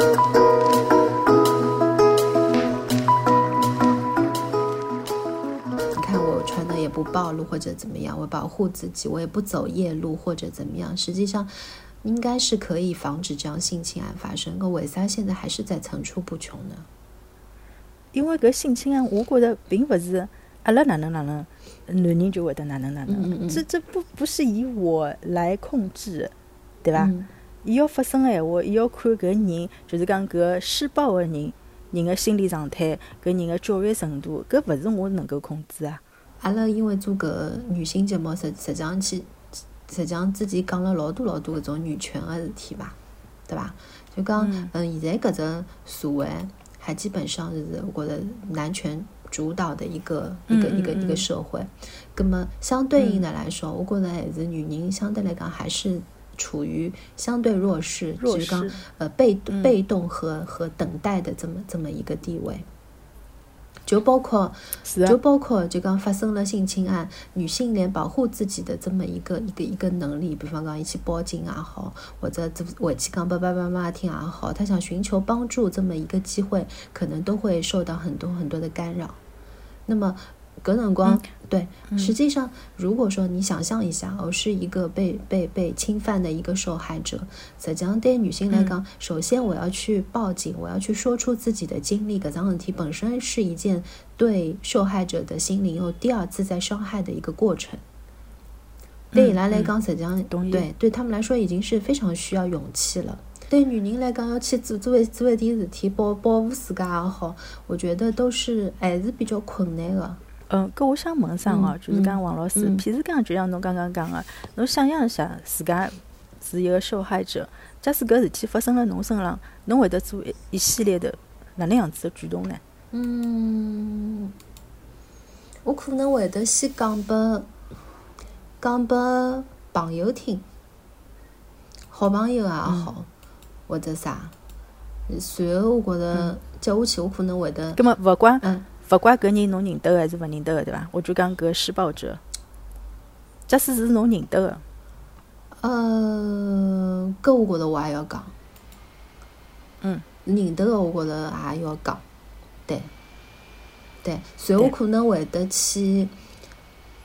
你看我穿的也不暴露或者怎么样，我保护自己，我也不走夜路或者怎么样。实际上，应该是可以防止这样性侵案发生。可为啥现在还是在层出不穷呢？因为个性侵案，我觉得并不是阿拉哪能哪能，男人就会得哪能哪能。这这不不是以我来控制，对吧？伊要发生个闲话，伊要看搿人，就是讲搿施暴个人，人个心理状态，搿人个教育程度，搿勿是我能够控制啊。阿拉因为做搿女性节目，实实际上去，实际上之前讲了老多老多搿种女权个事体吧，对伐？就讲，嗯，现在搿只社会还基本上是我觉着男权主导的一个一个一个一个社会。葛么相对应的来说，我觉着还是女人相对来讲还是。处于相对弱势，就是讲呃被被动和和等待的这么这么一个地位，就包括就包括就刚发生了性侵案，女性连保护自己的这么一个一个一个能力，比方讲一起报警也好，或者回去讲给爸爸妈妈听也好，她想寻求帮助这么一个机会，可能都会受到很多很多的干扰。那么。隔冷光，对，实际上，如果说你想象一下，我是一个被被被侵犯的一个受害者，实际上对女性来讲，首先我要去报警，我要去说出自己的经历，搿桩事体本身是一件对受害者的心灵又第二次在伤害的一个过程。对伊拉来讲，实际上，对对他们来说已经是非常需要勇气了。对女人来讲，要去做做做一点事体保保护自家也好，我觉得都是还是比较困难的。嗯，搿我想问啥哦？就是讲王老师，譬如讲，就像侬刚刚讲个，侬想象一下，自家是一个受害者，假使搿事体发生了侬身上，侬会得做一一系列的哪能样子的举动呢？嗯，我可能会得先讲拨讲拨朋友听，好朋友也好，或者啥，随后我觉着接下去我可能会得，葛末勿管嗯。勿怪搿人侬认得个还是勿认得个，对伐？我就讲搿施暴者，假使是侬认得。个，呃，搿我觉着我也要讲，嗯，认得个我觉着也要讲，对，对，所以我可能会得去，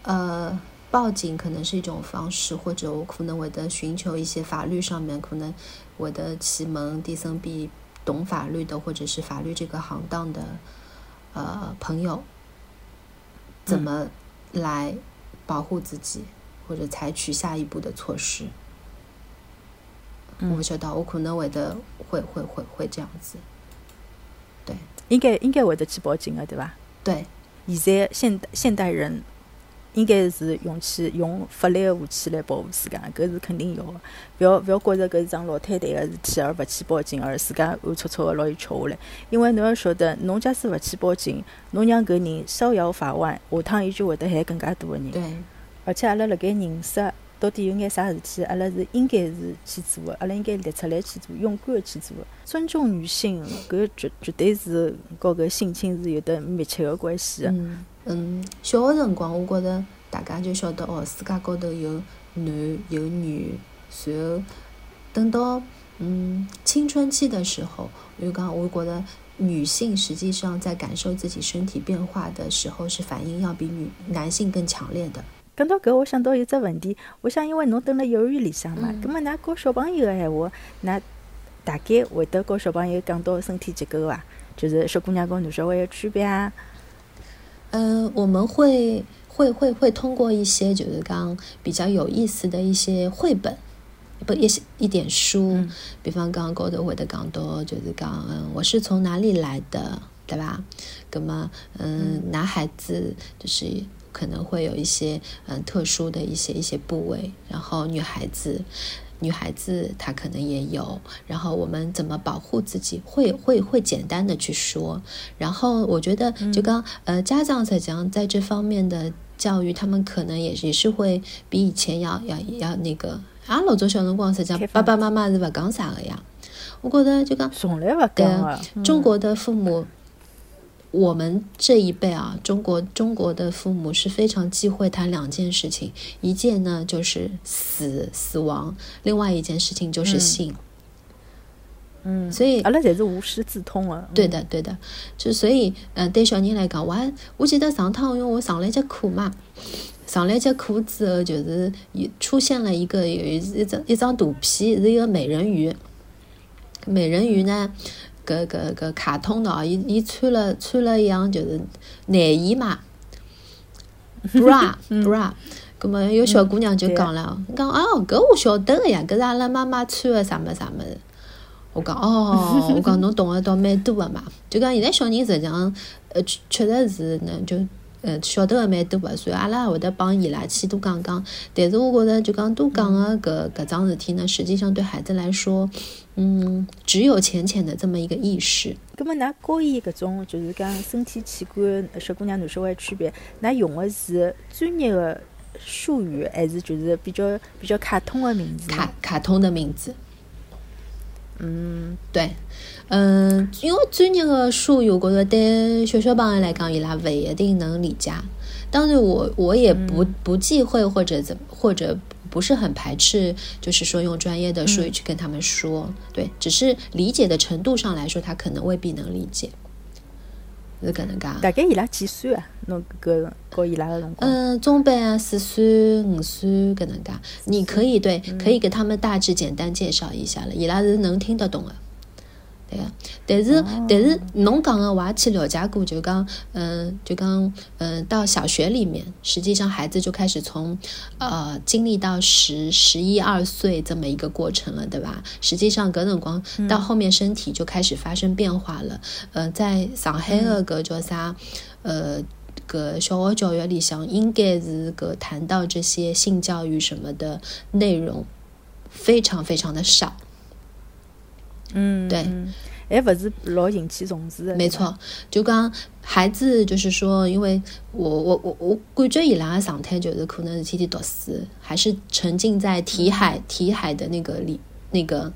呃，报警可能是一种方式，或者我可能会得寻求一些法律上面可能会得去问第三边懂法律的，或者是法律这个行当的。呃，朋友，怎么来保护自己，或者采取下一步的措施？我晓得，我可能会的，会会会会这样子。对，应该应该会得去报警的，对吧？对，现在现现代人。应该是用起用法律的武器来保护自家，搿是肯定要的。勿要勿要觉着搿是桩老太太个事体而勿去报警，而自家暗搓搓个拿伊吃下来。因为侬要晓得，侬假使勿去报警，侬让搿人逍遥法外，下趟伊就会得害更加多个人。对。而且阿拉辣盖认识到底有眼啥事体，阿拉是应该是去做个，阿拉应该立出来去做，勇敢个去做。尊重女性，搿绝绝对是和搿性侵是有得密切个关系个。嗯，嗯小个辰光，我觉着大家就晓得哦，世界高头有男有女，随后等到嗯青春期的时候，就讲我觉得女性实际上在感受自己身体变化的时候，是反应要比女男性更强烈的。讲到搿，我想到一只问题，我想因为侬蹲辣幼儿园里向嘛，葛末㑚教小朋友个闲话，㑚大概会得教小朋友讲到身体结构伐？就是小姑娘跟男小孩个区别啊。嗯，我们会会会会通过一些就是讲比较有意思的一些绘本，不一些一点书，比方刚刚高头会的讲到就是讲，嗯，我是从哪里来的，对吧？那么，嗯，男孩子就是可能会有一些嗯特殊的一些一些部位，然后女孩子。女孩子她可能也有，然后我们怎么保护自己，会会会简单的去说。然后我觉得，就刚呃家长在讲在这方面的教育，他们可能也也是会比以前要要要那个。啊，老早小辰光在讲爸爸妈妈是不讲啥的呀？我觉得就讲从来不讲啊，中国的父母。我们这一辈啊，中国中国的父母是非常忌讳谈两件事情，一件呢就是死死亡，另外一件事情就是性。嗯，所以阿拉侪是无师自通的。对的，对的，就所以，嗯，对小人来讲，我还我记得上趟，因为我上了一节课嘛，上了一节课之后，就是出现了一个有一一张一张图片，是一个美人鱼。美人鱼呢，搿搿搿卡通的哦，伊伊穿了穿了一样就是内衣嘛，bra bra。葛么有小姑娘就讲了，讲哦，搿我晓得个呀，搿是阿拉妈妈穿的啥么啥么子。我讲哦，我讲侬懂得倒蛮多个嘛，就讲现在小人实际上，呃，确确实是呢，就呃晓得个蛮多个，所以阿拉会得帮伊拉去多讲讲。但是我觉着就讲多讲个搿搿桩事体呢，实际上对孩子来说，嗯，只有浅浅的这么一个意识。那么，㑚教伊搿种就是讲身体器官小姑娘男小孩区别，那用的是专业的术语，还是就是比较比较卡通的名字？卡卡通的名字。嗯，对，嗯，因为专业的术语，我觉得对小小朋友来讲，伊拉不一定能理解。当然，我我也不不忌讳或者怎或者不是很排斥，就是说用专业的术语去跟他们说。对，只是理解的程度上来说，他可能未必能理解。是搿能介。大概伊拉几岁啊？侬搿教伊拉个辰光？嗯，中班啊，四岁、五岁搿能介。你可以对，可以给他们大致简单介绍一下了，伊拉是能听得懂的。对个，但是但是侬讲个我也去了解过，就讲嗯，就讲嗯，到小学里面，实际上孩子就开始从呃经历到十十一二岁这么一个过程了，对吧？实际上搿辰光到后面身体就开始发生变化了。呃，在上海的搿叫啥呃搿小学教育里向，应该是搿谈到这些性教育什么的内容非常非常的少。嗯，对，还不是老引起重视的。没错，就讲孩子，就是说，因为我我我我感觉伊拉的状态就是可能是天天读书，还是沉浸在题海题海的那个里那个，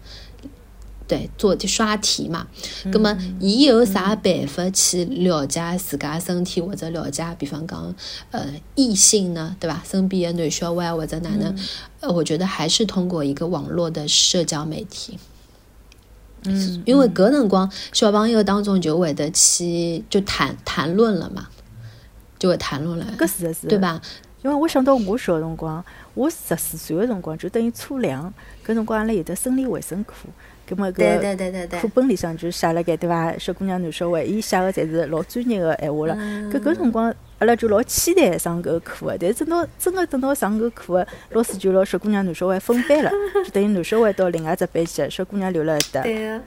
对，做刷题嘛。那么，伊有啥办法去了解自家身体或者了解，比方讲呃异性呢，对吧？身边的男小孩或者哪能？呃，我觉得还是通过一个网络的社交媒体。嗯，因为搿辰光小朋友当中就会得去就谈谈论了嘛，就会谈论了，搿是的是，对吧？因为我想到我小辰光，我十四岁的辰光就等于初两，搿辰光阿拉有得生理卫生课，葛末搿课本里向就写了盖对伐？小姑娘男小孩，伊写个侪是老专业个闲话了，搿搿辰光。阿拉就老期待上搿个课个，但是等到真个等到上搿个课个，老师就拿小姑娘、男小孩分班了，就等于男小孩到另外只班去，小姑娘留了一搭。对个，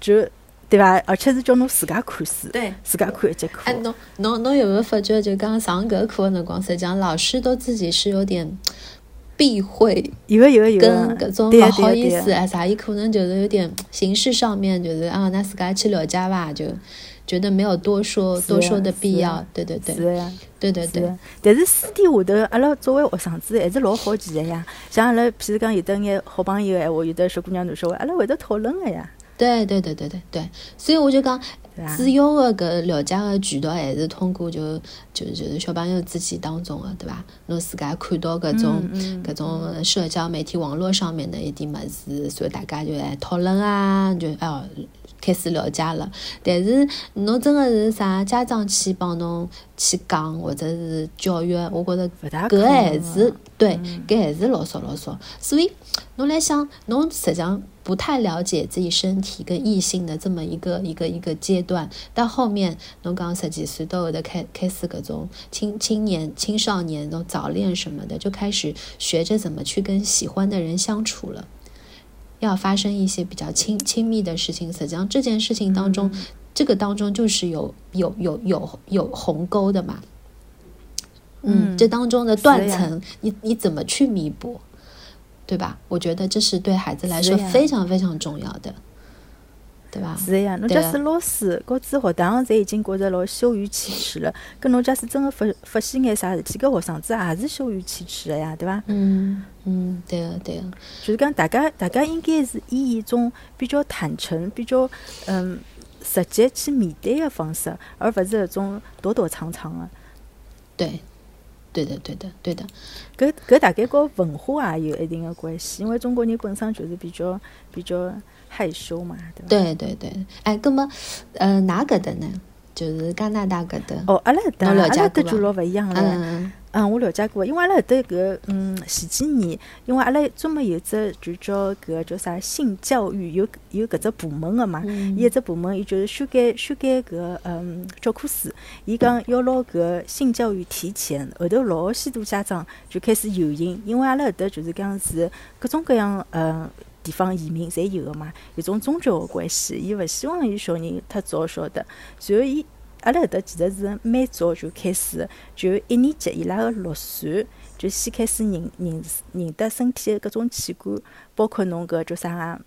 就对伐？而且是叫侬自家看书，对，自家看一节课。哎，侬侬侬有没有发觉，就刚上搿个课个辰光，实际上老师都自己是有点 避讳，有个有个有个，跟搿种勿好意思啊啥，伊可能就是有点形式上面就是啊，那自家去了解伐就。觉得没有多说多说的必要，对对对，是呀，对对对。但是私底下头，阿拉作为学生子还是老好奇的呀。像阿拉，譬如讲有的眼好朋友闲话，有的小姑娘男小孩，阿拉会得讨论的呀。对对对对对对，所以我就讲，主要的搿了解的渠道还是通过就就就是小朋友自己当中的，对吧？侬自家看到搿种搿种社交媒体网络上面的一点物事，所以大家就来讨论啊，就哦。开始了解了，但是侬真的是啥家长去帮侬去讲或者是教育，我觉着搿还是对，搿还是老少老少。所以侬来想，侬实际上不太了解自己身体跟异性的这么一个一个一个阶段，到后面侬讲十几岁都有的开开始搿种青青年青少年那种早恋什么的，就开始学着怎么去跟喜欢的人相处了。要发生一些比较亲亲密的事情，实际上这件事情当中，这个当中就是有有有有有鸿沟的嘛。嗯，这当中的断层，你你怎么去弥补，对吧？我觉得这是对孩子来说非常非常重要的。对伐？是呀，侬假使老师、和子学堂侪已经觉着老羞于启齿了，搿侬假使真个发发现眼啥事体，搿学生子也是羞于启齿的呀，对伐？嗯嗯，对个对个，就是讲大家大家应该是以一种比较坦诚、比较嗯直接去面对个方式，而勿是搿种躲躲藏藏的。对对的，对的，对的。搿搿大概和文化也有一定的关系，因为中国人本身就是比较比较害羞嘛，对吧？对对对。哎，葛么，呃，哪搿的呢？就是加拿大搿搭。哦，阿拉搿搭，阿拉搿搭就老勿一样了。嗯嗯，我了解过，因为阿拉搿搭搿嗯前几年，因为阿拉专门有只就叫搿叫啥性教育，有有搿只部门个嘛。伊一只部门，伊就是修改修改搿嗯教科书。伊讲要拿搿性教育提前，后头老许多家长就开始游行，因为阿拉搿搭就是讲是各种各样嗯地方移民侪有个嘛，有种宗教个关系，伊勿希望伊小人太早晓得，随后伊。阿拉搿搭其实是蛮早就开始，就一年级伊拉个六岁就先开始认认认得身体个各种器官，包括侬搿叫啥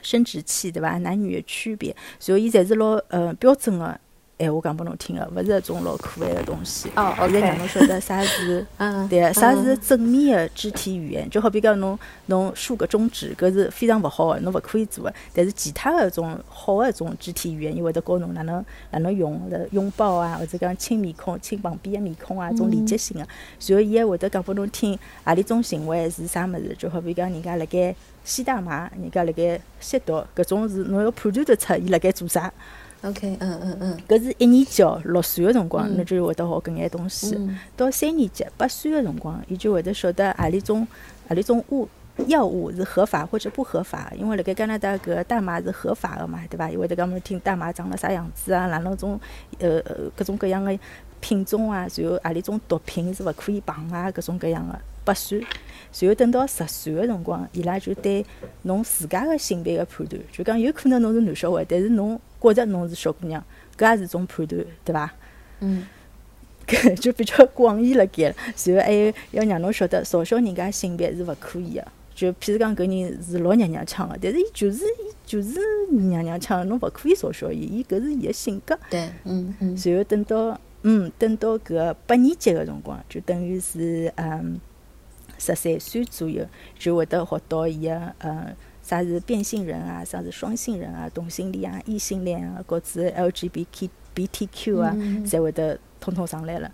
生殖器对伐？男女个区别，随后伊侪是老呃标准个。闲话讲拨侬听个，勿是一种老可爱个东西。哦现在让侬晓得啥是，嗯对，啥是正面个肢体语言。就好比讲侬侬竖个中指，搿是非常勿好个，侬勿可以做个。但是其他个种好个种肢体语言，伊会得教侬哪能哪能用，拥抱啊，或者讲亲面孔、亲旁边个面孔啊，种连接性个。然后伊还会得讲拨侬听，何里种行为是啥物事。就好比讲人家辣盖吸大麻，人家辣盖吸毒，搿种是侬要判断得出伊辣盖做啥。OK，嗯嗯嗯，搿是一年级哦，六岁个辰光，侬就会得学搿眼东西。到三年级八岁个辰光，伊就会得晓得何里种何里种物药物是合法或者不合法。因为辣盖加拿大搿大麻是合法个嘛，对伐？伊会得讲侬听大麻长了啥样子啊，哪能种呃呃各种各样个品种啊，然后何里种毒品是勿可以碰啊，各种各样个。八岁，然后等到十岁个辰光，伊拉就对侬自家个性别个判断，就讲有可能侬是男小孩，但是侬。觉着侬是小姑娘，搿也是种判断，对伐？嗯，搿 就比较广义了该了。然后还有要让侬晓得，嘲笑人家性别是勿可以个。就譬如讲，搿人是老娘娘腔个，但是伊就是伊就是娘娘腔，侬勿可以嘲笑伊，伊搿是伊个性格。对，嗯嗯。然后等到嗯等到搿八年级个辰光，就等于是嗯十三岁左右，就会得学到伊个嗯。啥是变性人啊？啥是双性人啊？同性恋啊？异性恋啊？各自 LGBTQ 啊，侪会得统统上来了。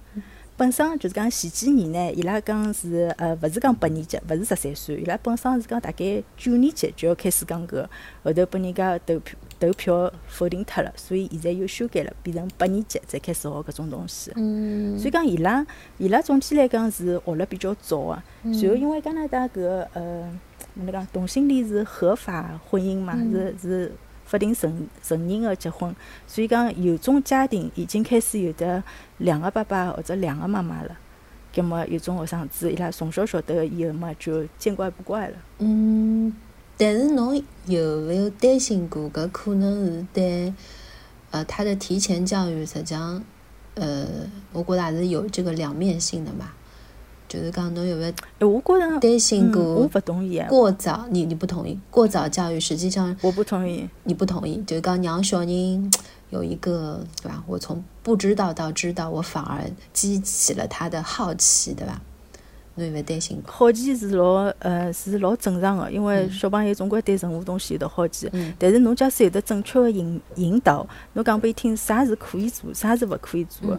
本身就是讲前几年呢，伊拉讲是呃，勿是讲八年级，勿是十三岁，伊拉本身是讲大概九年级就要开始讲搿，后头拨人家投票投票否定脱了，所以现在又修改了，变成八年级才开始学搿种东西。嗯。所以讲伊拉伊拉总体来讲是学了比较早个，然后因为加拿大搿呃。哪能讲同性恋是合法婚姻嘛？是是法定承承认个结婚，所以讲有种家庭已经开始有的两个爸爸或者两个妈妈了。葛末有种学生子伊拉从小晓得以后嘛，就见怪不怪了。嗯，但是侬有没有担心过？搿可能是对呃他的提前教育，实际上呃，我觉得还是有这个两面性的嘛。就是讲侬有没有？我觉着担心过，我不同意。过早，你你不同意？过早教育实际上，我不同意。你不同意？就是讲让小人有一个，对吧？我从不知道到知道，我反而激起了他的好奇，对吧？侬有勿有担心？好奇是老呃是老正常个，因为小朋友总归对任何东西有得好奇。嗯。但是侬假使有得正确的引引导，侬讲拨伊听啥是可以做，啥是勿可以做。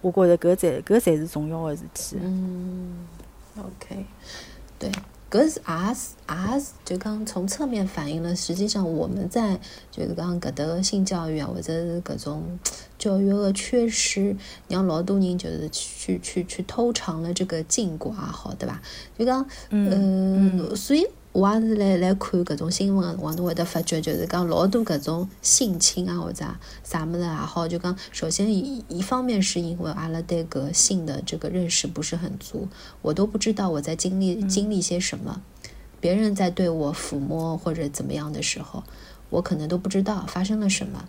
我觉着搿才搿才是重要的事体。嗯，OK，对，搿是也是也是就讲从侧面反映了，实际上我们在就是刚搿的性教育啊，或者是搿种教育的缺失，让老多人就是去去去偷尝了这个禁果也好，对吧？就讲嗯，所以。我也是来来看搿种新闻个辰光，侬会得发觉，就是讲老多搿种性侵啊，或者啥物事也好，就讲首先一一方面是因为阿拉对搿性的这个认识不是很足，我都不知道我在经历经历些什么，别人在对我抚摸或者怎么样的时候，我可能都不知道发生了什么。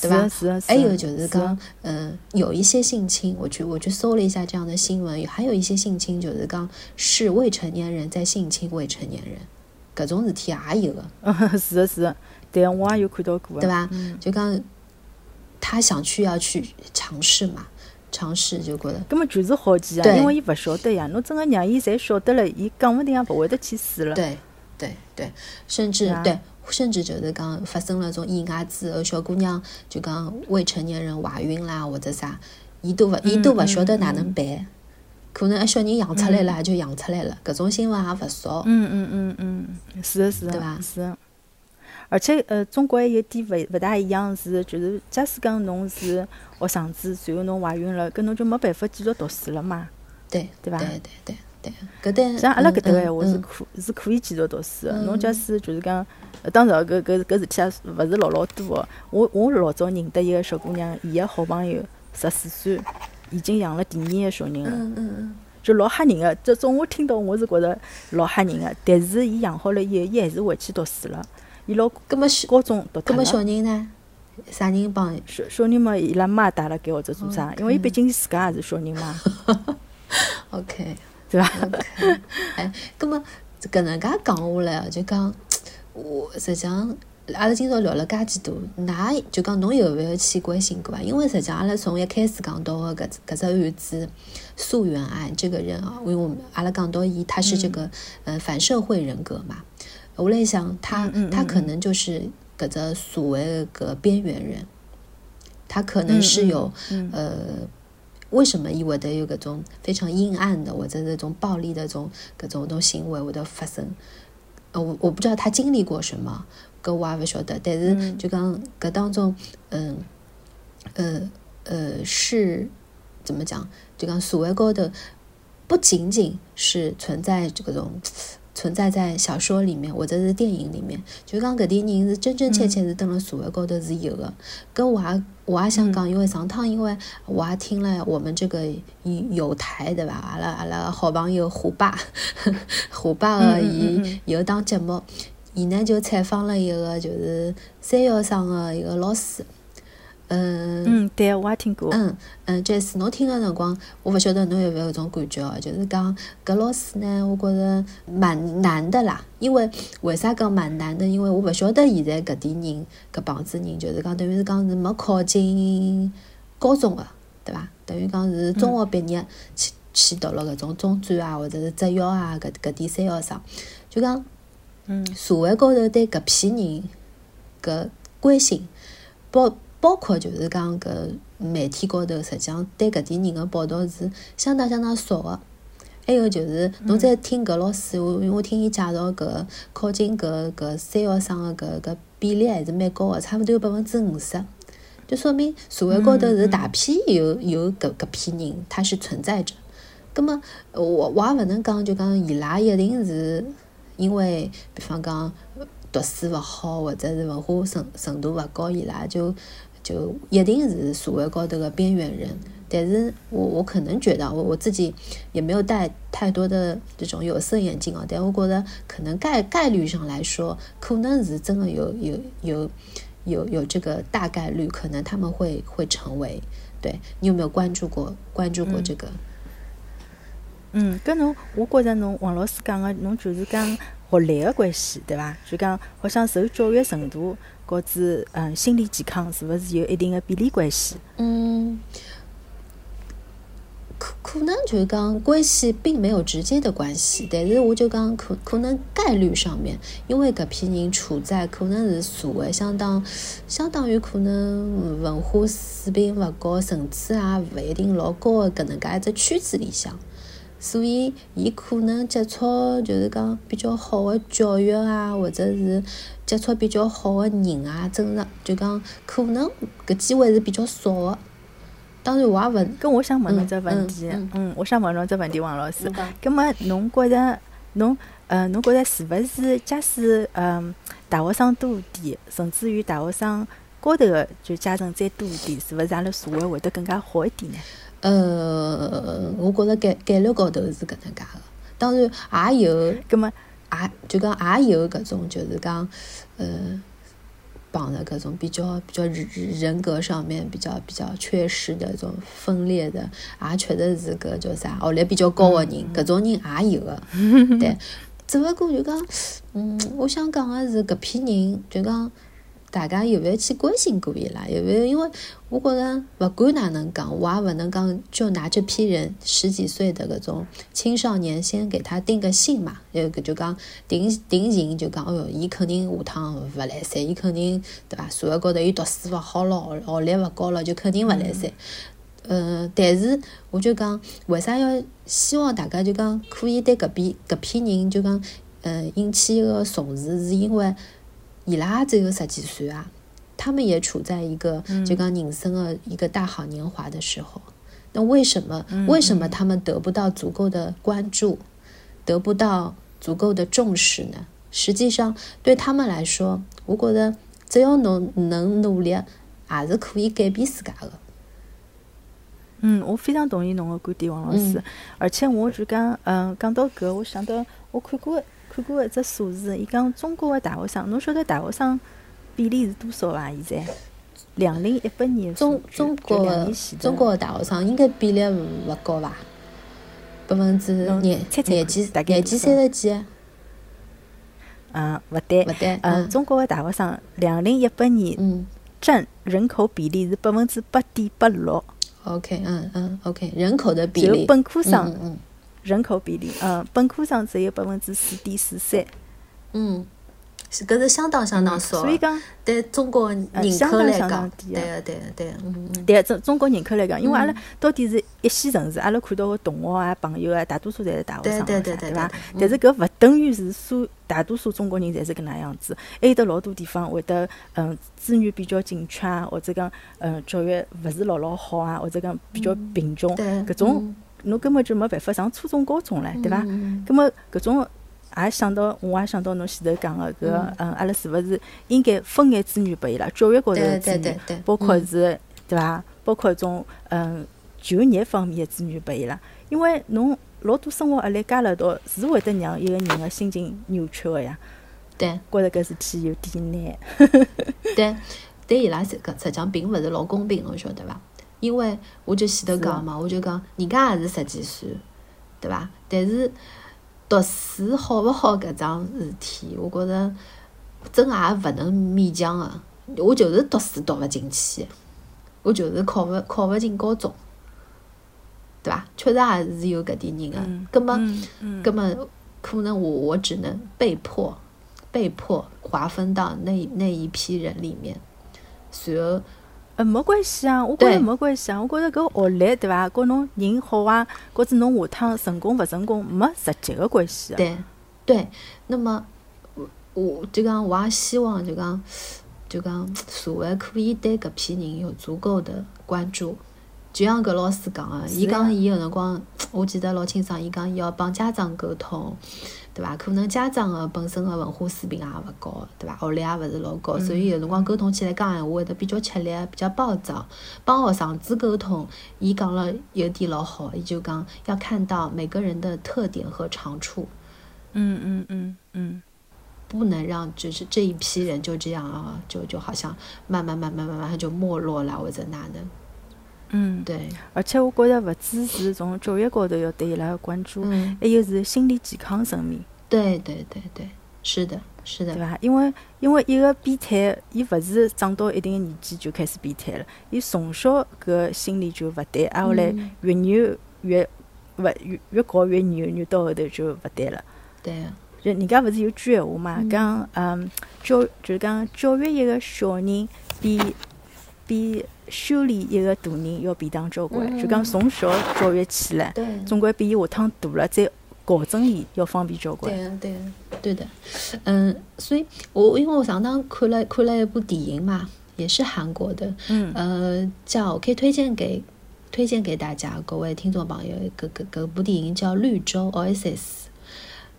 对吧？还有就是讲，嗯，有一些性侵，我去我去搜了一下这样的新闻，还有一些性侵就是讲是未成年人在性侵未成年人，搿种事体也有个。是的，是的，对，我也有看到过。对吧？就讲他想去要去尝试嘛，尝试就觉得根本就是好奇啊，因为伊勿晓得呀，侬真个让伊侪晓得了，伊讲勿定也勿会得去试了。对对对，甚至对。甚至就是讲发生了种意外之后，小姑娘就讲未成年人怀孕啦或者啥，伊都勿伊都勿晓得哪能办，可能小人养出来了就养出来了，搿种新闻也勿少。嗯嗯嗯嗯，是的，是的，对伐？是。而且呃，中国还有点勿勿大一样是，就是假使讲侬是学生子，随后侬怀孕了，搿侬就没办法继续读书了嘛？对，对伐？对对对对，搿对。像阿拉搿搭个闲话是可是可以继续读书个。侬假使就是讲，当然搿搿搿事体也勿是老老多个。我我老早认得一个小姑娘，伊个好朋友十四岁，已经养了第二个小人了。嗯嗯嗯。就老吓人个，这种我听到我是觉着老吓人个。但是伊养好了以后，伊还是回去读书了。伊老搿么高中读脱了。小人呢？啥人帮？小小人嘛，伊拉妈带了盖或者做啥？因为伊毕竟自家也是小人嘛。OK，对伐？哎，葛么搿能介讲下来哦，就讲我实际上，阿拉今朝聊了介几多，㑚就讲侬有勿有去关心过啊？因为实际上阿拉从一开始讲到个搿搿只案子，素媛案这个人啊，因为我们阿拉讲到伊，他是这个呃反社会人格嘛。我来想，他他可能就是搿只所谓个边缘人，他可能是有呃，为什么伊会得有各种非常阴暗的或者这种暴力的种各种种行为会得发生？呃，我我不知道他经历过什么，搿我也勿晓得。但是就讲搿当中，嗯呃呃是怎么讲？就讲所谓高头不仅仅是存在这种。存在在小说里面或者是电影里面，就讲搿点人是真真切切是登了社会高头是有的。搿我也我也想讲，因为上趟因为我也听了我们这个有台对伐？阿拉阿拉好朋友虎爸，虎爸个伊有档节目，伊呢就采访了一个就是三幺生的一个老师。嗯嗯，对，我也听过。嗯嗯，就是侬听个辰光，我勿晓得侬有勿有种感觉哦。就是讲搿老师呢，我觉着蛮难的啦。因为为啥讲蛮难的？因为我勿晓得现在搿点人搿帮子人，就是讲等于是讲是没考进高中个，对伐？等于讲是中学毕业去去读了搿种中专啊，或者是职校啊，搿搿点三校生，就讲嗯，社会高头对搿批人搿关心包。包括就是讲搿媒体高头，实际上对搿点人个报道是相当相当少个。还有就是，侬再听搿老师，我因为我听伊介绍搿考进搿搿三校生个搿搿比例还是蛮高个，差勿多有百分之五十，就说明社会高头是大批有有搿搿批人，他是存在着。葛么我我也勿能讲，就讲伊拉一定是因为，比方讲读书勿好，或者是文化程程度勿高，伊拉就。就一定是社会高头的边缘人，但是我我可能觉得我我自己也没有戴太多的这种有色眼镜啊，但我觉得可能概概率上来说，可能是真的有有有有有这个大概率，可能他们会会成为。对你有没有关注过关注过这个？嗯，跟侬，我觉着侬王老师讲的，侬就是讲学历的关系，对吧？就讲好像受教育程度。或者，嗯，心理健康是勿是有一定的比例关系？嗯，可可能就是讲关系并没有直接的关系，但是我就讲可可能概率上面，因为搿批人处在可能是社会相当相当于可能文化水平勿高，层次也勿一定老高的搿能介一只圈子里向。所以，伊可能接触就是讲比较好的教育啊，或者是接触比较好的人啊，真的就讲可能搿机会是比较少的。当然，我也问，跟我想问侬只问题，嗯，我想问侬只问题，王老师，葛末侬觉着侬，呃，侬觉着是勿是假使，嗯，大学生多点，甚至于大学生高头个就家长再多点，是勿是阿拉社会会得更加好一点呢？呃，我觉着概概率高头是搿能介个，当然也有，葛末也就讲也有搿种就是讲，呃，绑着搿种比较比较人人格上面比较比较缺失的这种分裂的，也确实是个叫啥学历比较高的人，搿种人也有的，对，只不过就讲，嗯，我想讲的是搿批人就讲。大家有没有去关心过伊拉？有没有？因为我觉着，勿管哪能讲，我也勿能讲，就拿这批人十几岁的搿种青少年，先给他定个性嘛。有个就讲定定型，就讲，哦哟，伊肯定下趟勿来三，伊肯定对伐？社会高头伊读书勿好咯，学历勿高了，就肯定勿来三。呃，但是我就讲，为啥要希望大家就讲可以对搿边搿批人就讲，呃，引起一个重视，是因为伊拉只有十几岁啊，他们也处在一个就讲人生的一个大好年华的时候。那为什么为什么他们得不到足够的关注，得不到足够的重视呢？实际上，对他们来说，我觉得只要侬能努力，也是可以改变自家的。嗯，我非常同意侬个观点，王老师。而且我就讲，嗯，讲到搿，我想到我看过看过一只数字，伊讲中国个大学生，侬晓得大学生比例是多少伐？现在？两零一八年，中中国的中国的大学生应该比例勿高吧？百分之廿廿几廿几三十几？嗯，勿对，勿对。嗯，中国的大学生两零一八年占人口比例是百分之八点八六。OK，嗯嗯，OK，人口的比例。本科生，人口比例，嗯，本科生只有百分之四点四三。嗯。是，搿是相当相当少，所以讲对中国人口来讲，对个对个对个，嗯嗯。对中中国人口来讲，因为阿拉到底是一线城市，阿拉看到个同学啊、朋友啊，大多数侪是大学生，对对对对，伐？但是搿勿等于是所大多数中国人侪是搿能样子，还有得老多地方会得嗯资源比较紧缺啊，或者讲嗯教育勿是老老好啊，或者讲比较贫穷，搿种侬根本就没办法上初中高中唻，对伐？咁么搿种。也想到，我也想到侬前头讲个搿，嗯，阿拉是勿是应该分眼资源拨伊拉？教育高头个资源，包括是，对伐？包括种，嗯，就业方面个资源拨伊拉。因为侬老多生活压力加辣道，是会得让一个人个心情扭曲个呀。对，觉着搿事体有点难。对，对伊拉这个实际上并勿是老公平，侬晓得伐？因为我就前头讲嘛，我就讲，人家也是十几岁，对伐？但是。读书好勿好搿桩事体，我觉着真也勿能勉强个。我就是读书读勿进去，我就是考勿考勿进高中，对伐？确实也是有搿点人个。葛么，葛么可能我我只能被迫被迫划分到那那一批人里面，随后。呃，没关系啊，我觉着没关系啊。我觉着搿学历对伐？跟侬人好啊，或者侬下趟成功勿成功没直接个关系。啊对，对。那么，我我就讲，我也希望就讲，就讲社会可以对搿批人有足够的关注。就像搿老师讲个，伊讲伊有辰光，我记得老清爽，伊讲伊要帮家长沟通。对伐？可能家长个本身个文化水平也勿高，对伐？学历也勿是老高，所以有辰光沟通起来讲闲话会得比较吃力，比较暴躁。帮学生子沟通，伊讲了有点老好，伊就讲要看到每个人的特点和长处。嗯嗯嗯嗯，不能让就是这一批人就这样啊，就就好像慢慢慢慢慢慢就没落了或者哪能。嗯，对，而且我觉着勿只是从教育高头要对伊拉个关注，还有是心理健康层面。对对对对，是的，是的，对伐？因为因为一个变态，伊勿是长到一定个年纪就开始变态了，伊从小搿心理就勿对，挨下来越扭越勿越越搞越扭，扭到后头就勿对了。对，就人家勿是有句闲话嘛，讲嗯教就是讲教育一个小人比比。修理一个大人要便当交关，就讲从小教育起来，总归比伊下趟大了再校正伊要方便交关。对的，对的，对的。嗯，所以我因为我上趟看了看了一部电影嘛，也是韩国的，嗯，呃，叫可以推荐给推荐给大家各位听众朋友，个个个部电影叫《绿洲》（Oasis）。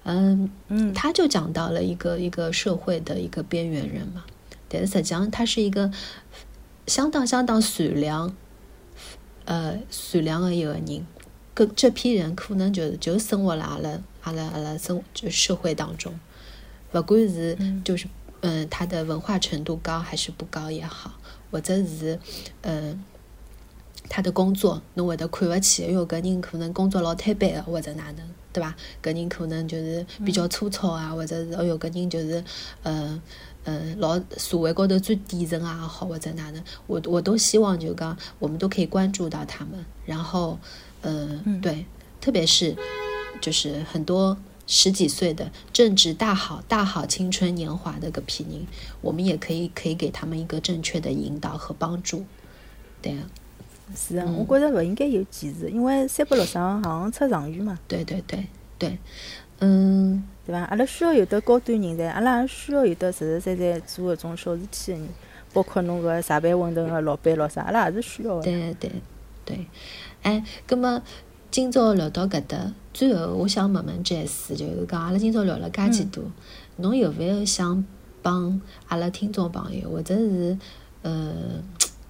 嗯嗯，他就讲到了一个一个社会的一个边缘人嘛，但是实际上他是一个。相当相当善良，呃，善良的一个人，搿这批人可能就是就生活辣阿拉阿拉阿拉生就社会当中，勿管是就是嗯他的文化程度高还是不高也好，或者是嗯他的工作侬会得看勿起，因为搿人可能工作老摊板的或者哪能，对伐？搿人可能就是比较粗糙啊，或者是哦哟搿人就是嗯。嗯，老社会高头最底层啊，好或者哪能，我我都希望就讲，我们都可以关注到他们。然后，嗯，对，特别是就是很多十几岁的正值大好大好青春年华的个批人，我们也可以可以给他们一个正确的引导和帮助。对啊，是啊，我觉着不应该有歧视，因为三百六十行行出状元嘛。对对对对，嗯，对伐？阿拉需要有得高端人才，阿拉也需要有得实实在在做搿种小事体个人，包括侬搿茶杯馄饨个老板咾啥，阿拉也是需要个。对对对，哎，葛末今朝聊到搿搭，最后我想问问 Jess，就是讲阿拉今朝聊了介许多，侬有勿有想帮阿拉听众朋友，或者是呃？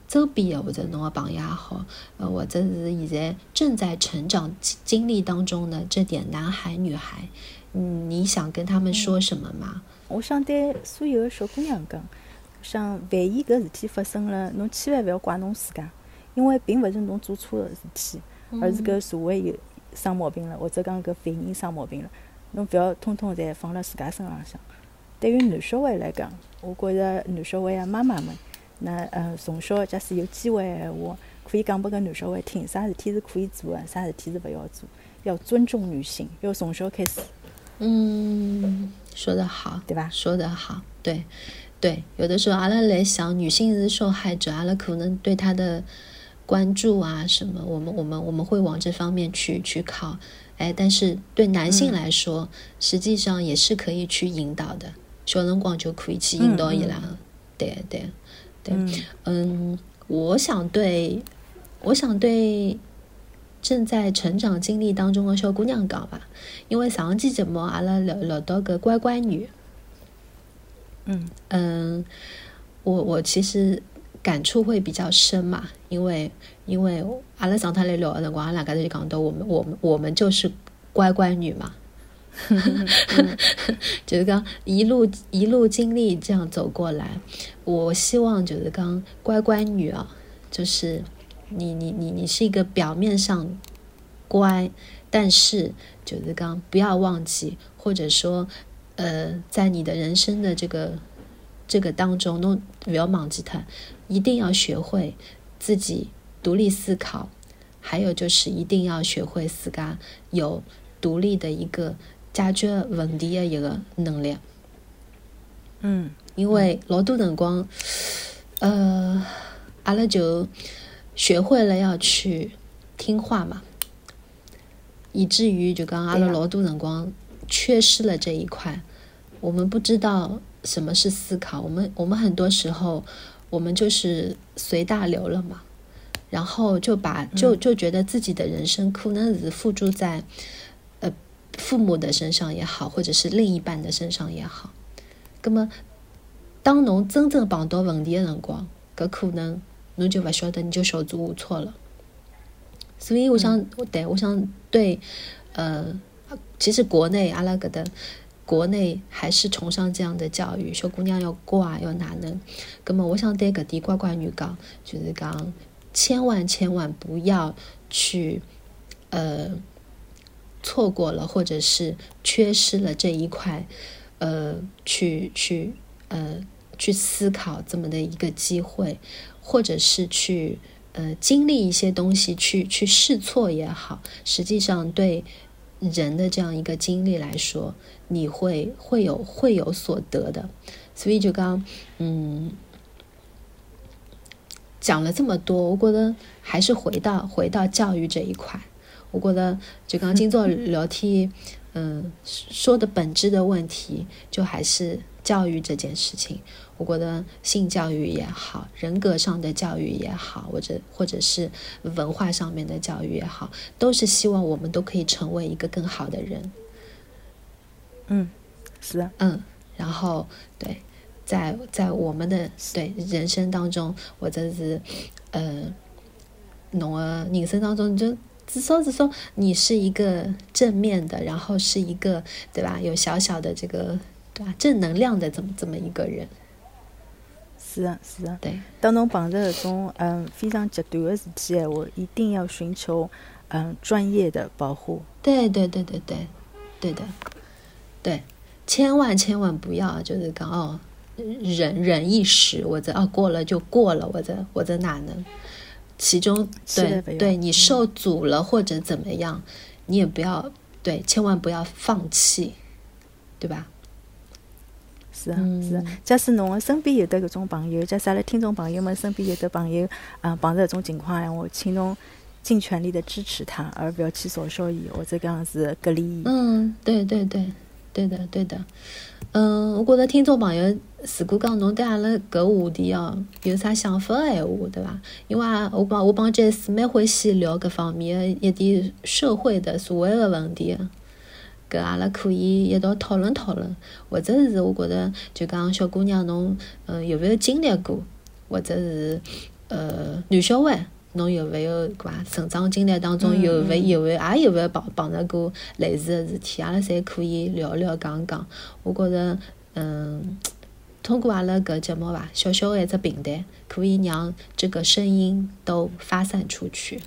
周边的或者侬个朋友也好，呃，或者是现在正在成长经历当中的这点男孩女孩，嗯，你想跟他们说什么吗？我想对所有的小姑娘讲，想万一搿事体发生了，侬千万勿要怪侬自家，因为并勿是侬做错的事体，而是搿社会有生毛病了，或者讲搿犯人生毛病了，侬勿要通通侪放辣自家身浪向。对于男小孩来讲，我觉着男小孩啊妈妈们。那呃，从小假使有机会的闲话，可以讲拨搿男小孩听，啥事体是可以做的，啥事体是勿要做，要尊重女性，要从小开始。嗯，说得好，对吧？说得好，对，对。有的时候阿拉来想，女性是受害者，阿拉可能对她的关注啊什么，我们我们我们会往这方面去去靠。哎，但是对男性来说，实际上也是可以去引导的，小辰光就可以去引导伊拉。对对。对，嗯，我想对，我想对正在成长经历当中的小姑娘讲吧，因为上期节目阿拉聊聊到个乖乖女，嗯。嗯，我我其实感触会比较深嘛，因为因为阿拉上趟来聊的辰光，阿拉刚才就讲到我们我们我们就是乖乖女嘛。就是讲一路一路经历这样走过来，我希望就是讲乖乖女啊，就是你你你你是一个表面上乖，但是就是刚不要忘记，或者说呃，在你的人生的这个这个当中，都不要忘记他，一定要学会自己独立思考，还有就是一定要学会自家有独立的一个。解决问题的一个能力，嗯，因为老多辰光，呃，阿拉就学会了要去听话嘛，以至于就讲阿拉老多辰光缺失了这一块，我们不知道什么是思考，我们我们很多时候我们就是随大流了嘛，然后就把就就觉得自己的人生可能是付诸在呃。父母的身上也好，或者是另一半的身上也好，那么当侬真正碰到问题的辰光，搿可能侬就勿晓得，你就手足无措了。所以我想，对，我想对，呃，其实国内阿拉搿搭国内还是崇尚这样的教育，小姑娘要乖，要哪能？那么我想对搿点乖乖女讲，就是讲，千万千万不要去，呃。错过了，或者是缺失了这一块，呃，去去呃去思考这么的一个机会，或者是去呃经历一些东西，去去试错也好，实际上对人的这样一个经历来说，你会会有会有所得的。所以就刚嗯讲了这么多，我觉得还是回到回到教育这一块。我觉得就刚今朝聊天，嗯，说的本质的问题，就还是教育这件事情。我觉得性教育也好，人格上的教育也好，或者或者是文化上面的教育也好，都是希望我们都可以成为一个更好的人。嗯，是的，嗯，然后对，在在我们的对人生当中，或者是呃，侬的人生当中就。至少至少你是一个正面的，然后是一个对吧？有小小的这个对吧？正能量的这么这么一个人。是啊，是啊。对。当侬碰着这种嗯非常极端的事体闲话，一定要寻求嗯专业的保护。对对对对对，对的，对，千万千万不要就是讲哦忍忍一时，我这哦过了就过了，或者或者哪能。其中，对对，你受阻了或者怎么样，你也不要对，千万不要放弃，对吧？是啊，是啊。假使侬身边有的搿种朋友，假使阿拉听众朋友们身边有的朋友啊，碰着搿种情况闲话，请侬尽全力的支持他，而不要去嘲笑伊，或者讲是隔离伊。嗯，对对对，对的对的。嗯，我觉着听众朋友，如果讲侬对阿拉搿话题哦有啥想法个闲话，对伐？因为我帮我帮杰斯蛮欢喜聊搿方面一点社会的、社会个问题。搿阿拉可以一道讨论讨论，或者是我觉着就讲小姑娘侬，嗯，有没有经历过，或者是呃男小孩。侬有没有搿伐？成长经历当中有勿有勿也有勿碰碰着过类似的事体？阿拉侪可以聊聊讲讲。我觉着，嗯，通过阿拉搿节目伐，小小个一只平台，可以让这个声音都发散出去。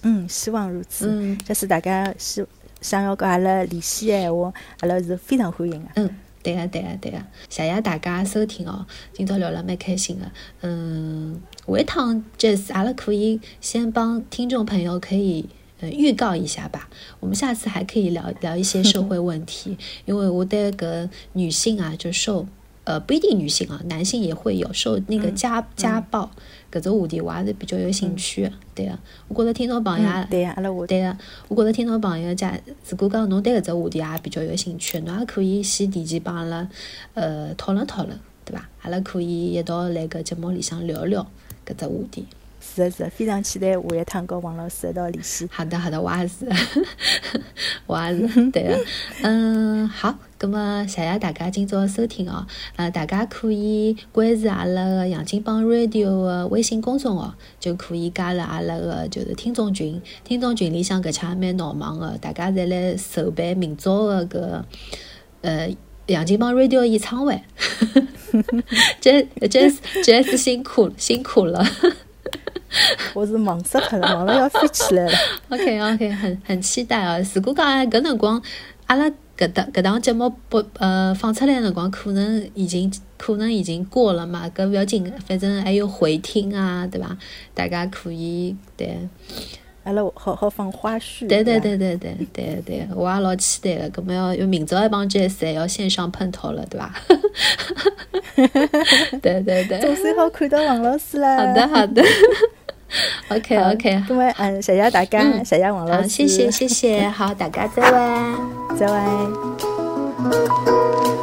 嗯，希望如此。嗯，假使大家希想要跟阿拉联系的闲话，阿拉是非常欢迎的。嗯。对个，对个，对个，谢谢大家收听哦。今朝聊了蛮开心的，嗯，下一趟就是阿拉可以先帮听众朋友可以呃预告一下吧。我们下次还可以聊聊一些社会问题，因为我对个女性啊，就受。呃，不一定女性啊，男性也会有受那个家家暴，搿只话题我还是比较有兴趣，对个。我觉着听众朋友，对个，阿拉我，对个。我觉着听众朋友，假如果讲侬对搿只话题也比较有兴趣，侬也可以先提前帮阿拉呃讨论讨论，对伐？阿拉可以一道来搿节目里向聊聊搿只话题。是的，是非常期待下一趟跟王老师一道联系。好的，好的，我也是，我也是，对的。嗯，好，那么谢谢大家今朝收听哦。呃，大家可以关注阿拉个杨金帮 Radio 个微信公众号，就可以加入阿拉个就是听众群。听众群里向搿腔蛮闹忙个，大家侪来筹备明朝个搿呃杨金帮 Radio 演唱会。真真真是辛苦辛苦了。我是忙死脱了，忙了要飞起来了。OK OK，很很期待啊。如果讲搿辰光，阿拉搿档搿档节目播呃放出来辰光，可能已经可能已经过了嘛。搿勿要紧，反正还有回听啊，对伐？大家可以对，阿拉好好放花絮。对对对对对对对，我也老期待个。搿么要有明朝一帮 Jazz 要线上碰头了，对伐？对对对，总算好看到王老师了。好的好的。OK OK，咁啊嗯，谢谢大家，谢谢王老师，谢谢谢谢，好，大家再会，再会。